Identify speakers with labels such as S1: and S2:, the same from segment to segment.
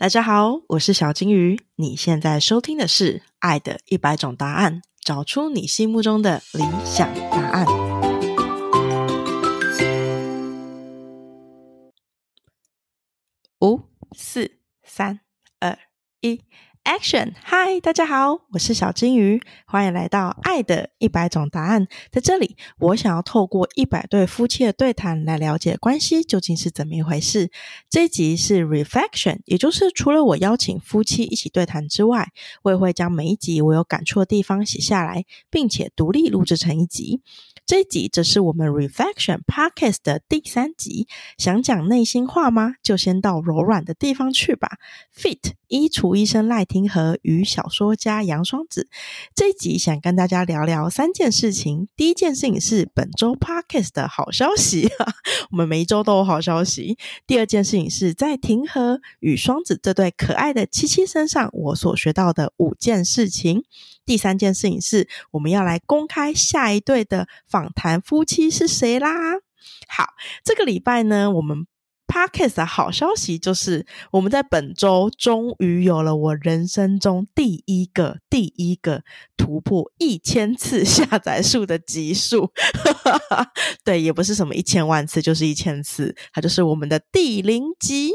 S1: 大家好，我是小金鱼。你现在收听的是《爱的一百种答案》，找出你心目中的理想答案。五、四、三、二、一。Action！嗨，大家好，我是小金鱼，欢迎来到《爱的一百种答案》。在这里，我想要透过一百对夫妻的对谈来了解关系究竟是怎么一回事。这一集是 Reflection，也就是除了我邀请夫妻一起对谈之外，我也会将每一集我有感触的地方写下来，并且独立录制成一集。这一集则是我们 Reflection Podcast 的第三集。想讲内心话吗？就先到柔软的地方去吧。Fit 衣橱医生赖婷廷和与小说家杨双子这一集想跟大家聊聊三件事情。第一件事情是本周 Podcast 的好消息，我们每一周都有好消息。第二件事情是在廷和与双子这对可爱的七七身上，我所学到的五件事情。第三件事情是，我们要来公开下一对的访谈夫妻是谁啦。好，这个礼拜呢，我们 Podcast 的好消息就是，我们在本周终于有了我人生中第一个第一个突破一千次 下载数的集数。对，也不是什么一千万次，就是一千次，它就是我们的第零集。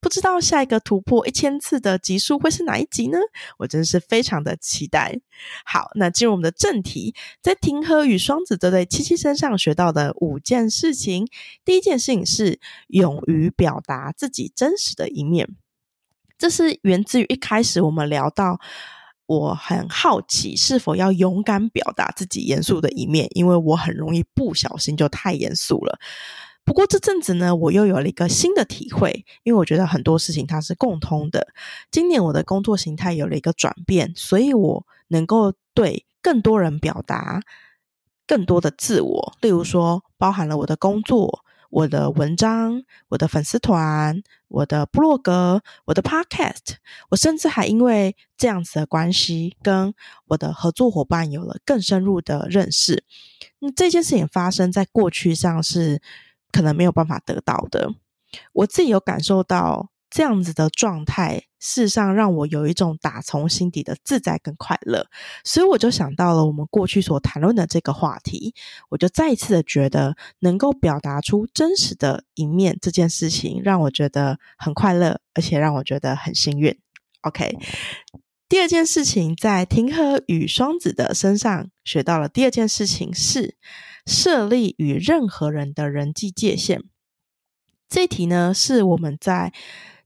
S1: 不知道下一个突破一千次的集数会是哪一集呢？我真是非常的期待。好，那进入我们的正题，在庭和与双子这对七七身上学到的五件事情。第一件事情是勇于表达自己真实的一面，这是源自于一开始我们聊到，我很好奇是否要勇敢表达自己严肃的一面，因为我很容易不小心就太严肃了。不过这阵子呢，我又有了一个新的体会，因为我觉得很多事情它是共通的。今年我的工作形态有了一个转变，所以我能够对更多人表达更多的自我，例如说，包含了我的工作、我的文章、我的粉丝团、我的部落格、我的 Podcast，我甚至还因为这样子的关系，跟我的合作伙伴有了更深入的认识。那这件事情发生在过去上是。可能没有办法得到的，我自己有感受到这样子的状态，事实上让我有一种打从心底的自在跟快乐，所以我就想到了我们过去所谈论的这个话题，我就再一次的觉得能够表达出真实的一面这件事情，让我觉得很快乐，而且让我觉得很幸运。OK，第二件事情在庭和与双子的身上学到了，第二件事情是。设立与任何人的人际界限，这题呢是我们在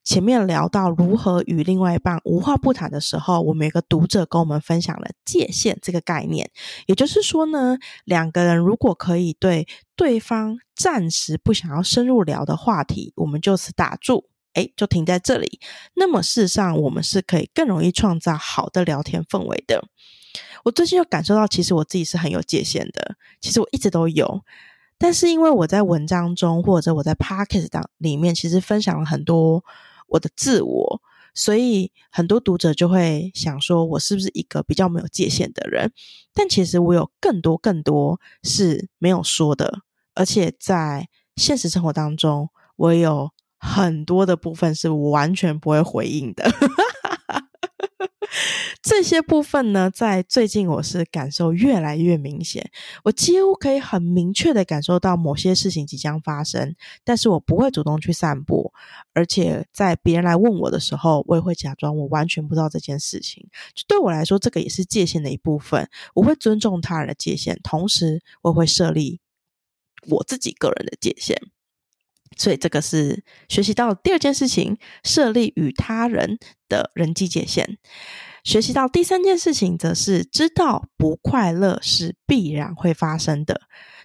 S1: 前面聊到如何与另外一半无话不谈的时候，我们有个读者跟我们分享了界限这个概念。也就是说呢，两个人如果可以对对方暂时不想要深入聊的话题，我们就此打住，哎，就停在这里。那么事实上，我们是可以更容易创造好的聊天氛围的。我最近又感受到，其实我自己是很有界限的。其实我一直都有，但是因为我在文章中或者我在 p o c k e t 当里面，其实分享了很多我的自我，所以很多读者就会想说，我是不是一个比较没有界限的人？但其实我有更多更多是没有说的，而且在现实生活当中，我有很多的部分是完全不会回应的。这些部分呢，在最近我是感受越来越明显。我几乎可以很明确的感受到某些事情即将发生，但是我不会主动去散播，而且在别人来问我的时候，我也会假装我完全不知道这件事情。就对我来说，这个也是界限的一部分。我会尊重他人的界限，同时我会设立我自己个人的界限。所以这个是学习到第二件事情，设立与他人的人际界限。学习到第三件事情，则是知道不快乐是必然会发生的，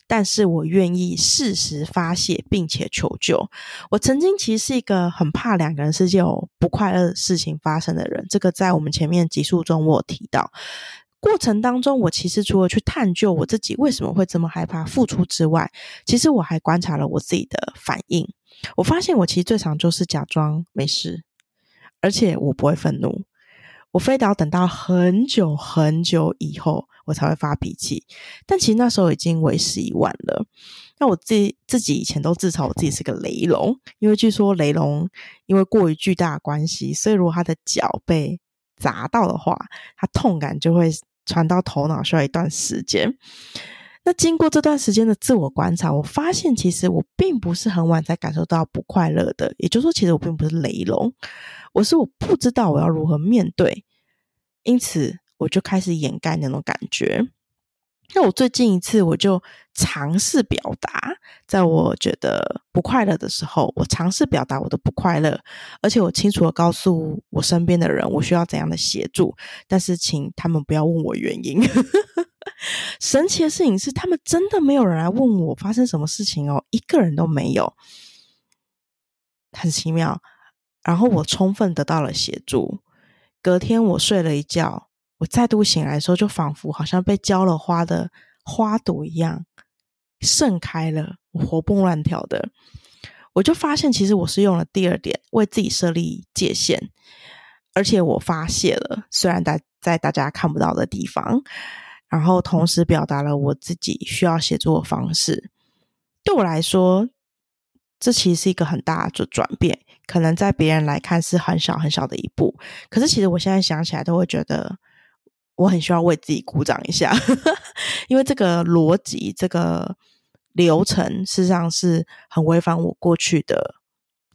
S1: 但是我愿意适时发泄，并且求救。我曾经其实是一个很怕两个人世界有不快乐的事情发生的人，这个在我们前面集数中我有提到。过程当中，我其实除了去探究我自己为什么会这么害怕付出之外，其实我还观察了我自己的反应。我发现我其实最常就是假装没事，而且我不会愤怒。我非得要等到很久很久以后，我才会发脾气。但其实那时候已经为时已晚了。那我自己自己以前都自嘲我自己是个雷龙，因为据说雷龙因为过于巨大的关系，所以如果他的脚被砸到的话，他痛感就会传到头脑，需要一段时间。那经过这段时间的自我观察，我发现其实我并不是很晚才感受到不快乐的。也就是说，其实我并不是雷龙，我是我不知道我要如何面对，因此我就开始掩盖那种感觉。那我最近一次，我就尝试表达，在我觉得不快乐的时候，我尝试表达我的不快乐，而且我清楚的告诉我身边的人，我需要怎样的协助，但是请他们不要问我原因。神奇的事情是，他们真的没有人来问我发生什么事情哦，一个人都没有，很奇妙。然后我充分得到了协助。隔天我睡了一觉，我再度醒来的时候，就仿佛好像被浇了花的花朵一样盛开了，我活蹦乱跳的。我就发现，其实我是用了第二点，为自己设立界限，而且我发泄了，虽然在在大家看不到的地方。然后同时表达了我自己需要写作的方式，对我来说，这其实是一个很大的转变。可能在别人来看是很小很小的一步，可是其实我现在想起来都会觉得我很需要为自己鼓掌一下，因为这个逻辑、这个流程事实上是很违反我过去的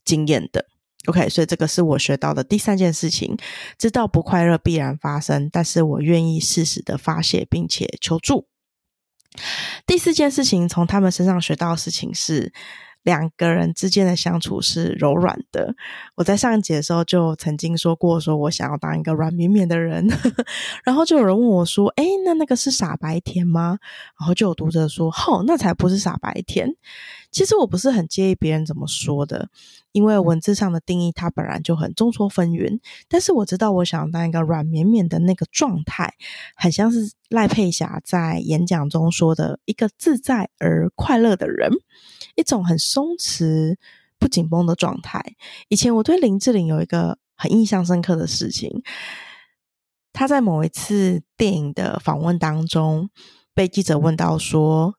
S1: 经验的。OK，所以这个是我学到的第三件事情：知道不快乐必然发生，但是我愿意适时的发泄并且求助。第四件事情，从他们身上学到的事情是。两个人之间的相处是柔软的。我在上一节的时候就曾经说过，说我想要当一个软绵绵的人。然后就有人问我说：“哎，那那个是傻白甜吗？”然后就有读者说：“吼，那才不是傻白甜。”其实我不是很介意别人怎么说的，因为文字上的定义它本来就很众说纷纭。但是我知道，我想当一个软绵绵的那个状态，很像是赖佩霞在演讲中说的一个自在而快乐的人。一种很松弛、不紧绷的状态。以前我对林志玲有一个很印象深刻的事情，他在某一次电影的访问当中，被记者问到说，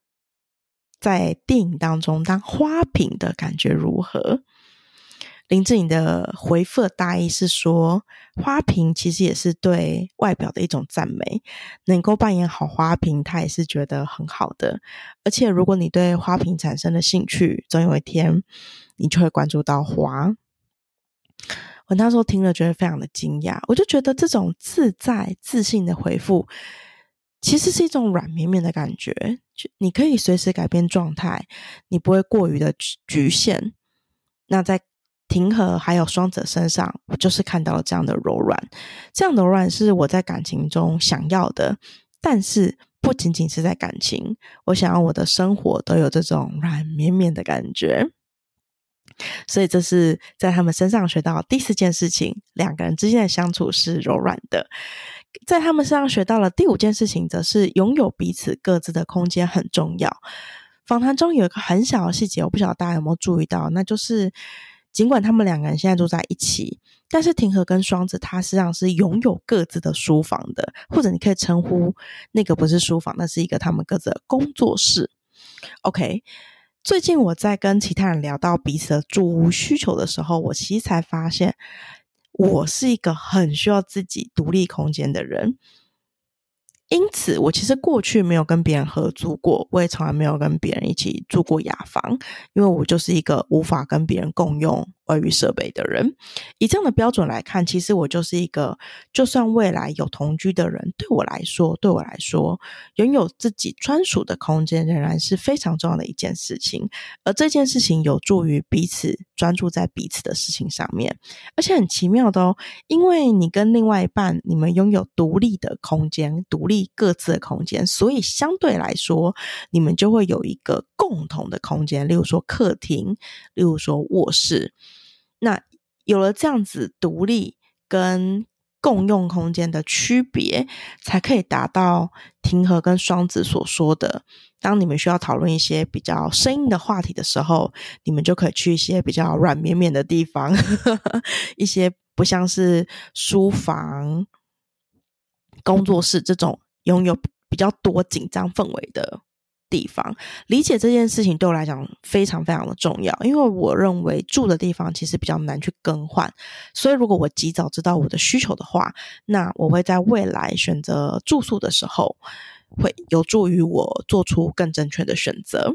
S1: 在电影当中当花瓶的感觉如何？林志颖的回复大意是说，花瓶其实也是对外表的一种赞美，能够扮演好花瓶，他也是觉得很好的。而且，如果你对花瓶产生了兴趣，总有一天你就会关注到花。我那时候听了，觉得非常的惊讶。我就觉得这种自在、自信的回复，其实是一种软绵绵的感觉，就你可以随时改变状态，你不会过于的局限。那在庭和还有双子身上，我就是看到了这样的柔软，这样的柔软是我在感情中想要的。但是不仅仅是在感情，我想要我的生活都有这种软绵绵的感觉。所以这是在他们身上学到第四件事情：两个人之间的相处是柔软的。在他们身上学到了第五件事情，则是拥有彼此各自的空间很重要。访谈中有一个很小的细节，我不晓得大家有没有注意到，那就是。尽管他们两个人现在住在一起，但是庭和跟双子他实际上是拥有各自的书房的，或者你可以称呼那个不是书房，那是一个他们各自的工作室。OK，最近我在跟其他人聊到彼此的住屋需求的时候，我其实才发现，我是一个很需要自己独立空间的人。因此，我其实过去没有跟别人合租过，我也从来没有跟别人一起住过雅房，因为我就是一个无法跟别人共用。外语设备的人，以这样的标准来看，其实我就是一个，就算未来有同居的人，对我来说，对我来说，拥有自己专属的空间仍然是非常重要的一件事情。而这件事情有助于彼此专注在彼此的事情上面，而且很奇妙的哦，因为你跟另外一半，你们拥有独立的空间，独立各自的空间，所以相对来说，你们就会有一个共同的空间，例如说客厅，例如说卧室。那有了这样子独立跟共用空间的区别，才可以达到庭和跟双子所说的：当你们需要讨论一些比较生硬的话题的时候，你们就可以去一些比较软绵绵的地方，一些不像是书房工作室这种拥有比较多紧张氛围的。地方理解这件事情对我来讲非常非常的重要，因为我认为住的地方其实比较难去更换，所以如果我及早知道我的需求的话，那我会在未来选择住宿的时候会有助于我做出更正确的选择。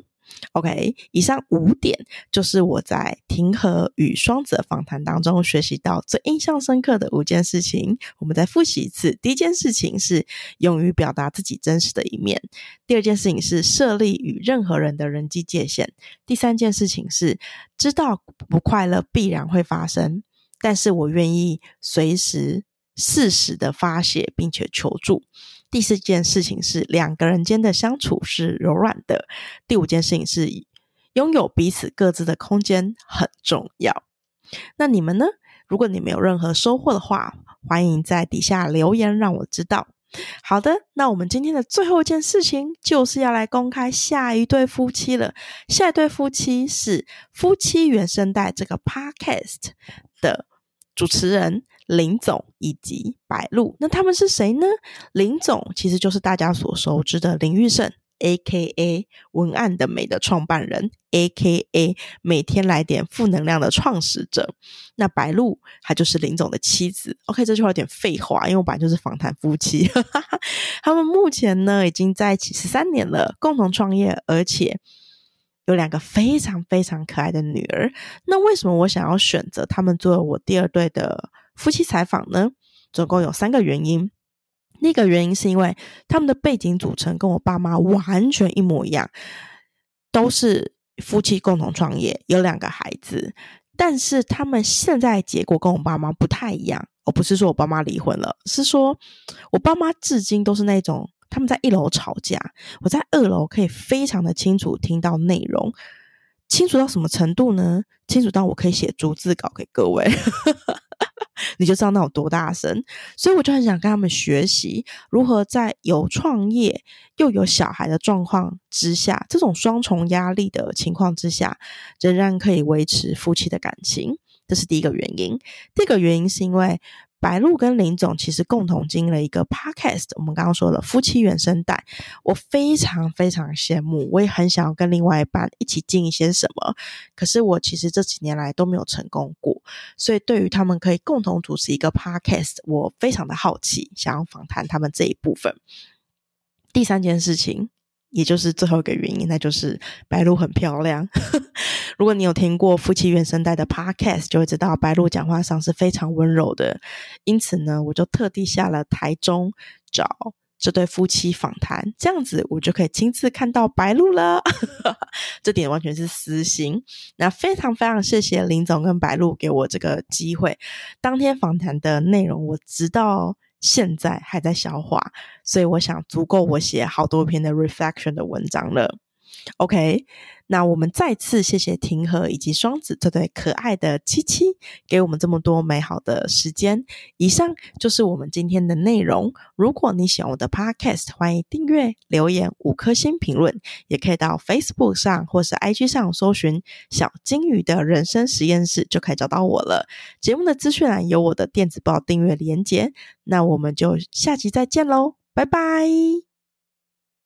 S1: OK，以上五点就是我在庭和与双子的访谈当中学习到最印象深刻的五件事情。我们再复习一次：第一件事情是勇于表达自己真实的一面；第二件事情是设立与任何人的人际界限；第三件事情是知道不快乐必然会发生，但是我愿意随时适时的发泄并且求助。第四件事情是两个人间的相处是柔软的。第五件事情是拥有彼此各自的空间很重要。那你们呢？如果你们有任何收获的话，欢迎在底下留言让我知道。好的，那我们今天的最后一件事情就是要来公开下一对夫妻了。下一对夫妻是夫妻原声带这个 podcast 的主持人。林总以及白露，那他们是谁呢？林总其实就是大家所熟知的林玉胜，A.K.A. 文案的美的创办人，A.K.A. 每天来点负能量的创始者。那白露，她就是林总的妻子。OK，这句话有点废话，因为我本来就是访谈夫妻。他们目前呢已经在一起十三年了，共同创业，而且有两个非常非常可爱的女儿。那为什么我想要选择他们作为我第二对的？夫妻采访呢，总共有三个原因。第一个原因是因为他们的背景组成跟我爸妈完全一模一样，都是夫妻共同创业，有两个孩子。但是他们现在结果跟我爸妈不太一样。我不是说我爸妈离婚了，是说我爸妈至今都是那种他们在一楼吵架，我在二楼可以非常的清楚听到内容，清楚到什么程度呢？清楚到我可以写逐字稿给各位。你就知道那有多大声，所以我就很想跟他们学习如何在有创业又有小孩的状况之下，这种双重压力的情况之下，仍然可以维持夫妻的感情。这是第一个原因。第二个原因是因为。白露跟林总其实共同经营了一个 podcast，我们刚刚说了夫妻原生带，我非常非常羡慕，我也很想要跟另外一半一起经一些什么，可是我其实这几年来都没有成功过，所以对于他们可以共同主持一个 podcast，我非常的好奇，想要访谈他们这一部分。第三件事情。也就是最后一个原因，那就是白鹿很漂亮。如果你有听过夫妻原声带的 podcast，就会知道白鹿讲话上是非常温柔的。因此呢，我就特地下了台中找这对夫妻访谈，这样子我就可以亲自看到白鹿了。这点完全是私心。那非常非常谢谢林总跟白鹿给我这个机会。当天访谈的内容，我直到。现在还在消化，所以我想足够我写好多篇的 reflection 的文章了。OK，那我们再次谢谢庭和以及双子这对可爱的七七，给我们这么多美好的时间。以上就是我们今天的内容。如果你喜欢我的 Podcast，欢迎订阅、留言五颗星评论，也可以到 Facebook 上或是 IG 上搜寻“小金鱼的人生实验室”，就可以找到我了。节目的资讯栏有我的电子报订阅连接。那我们就下期再见喽，拜拜。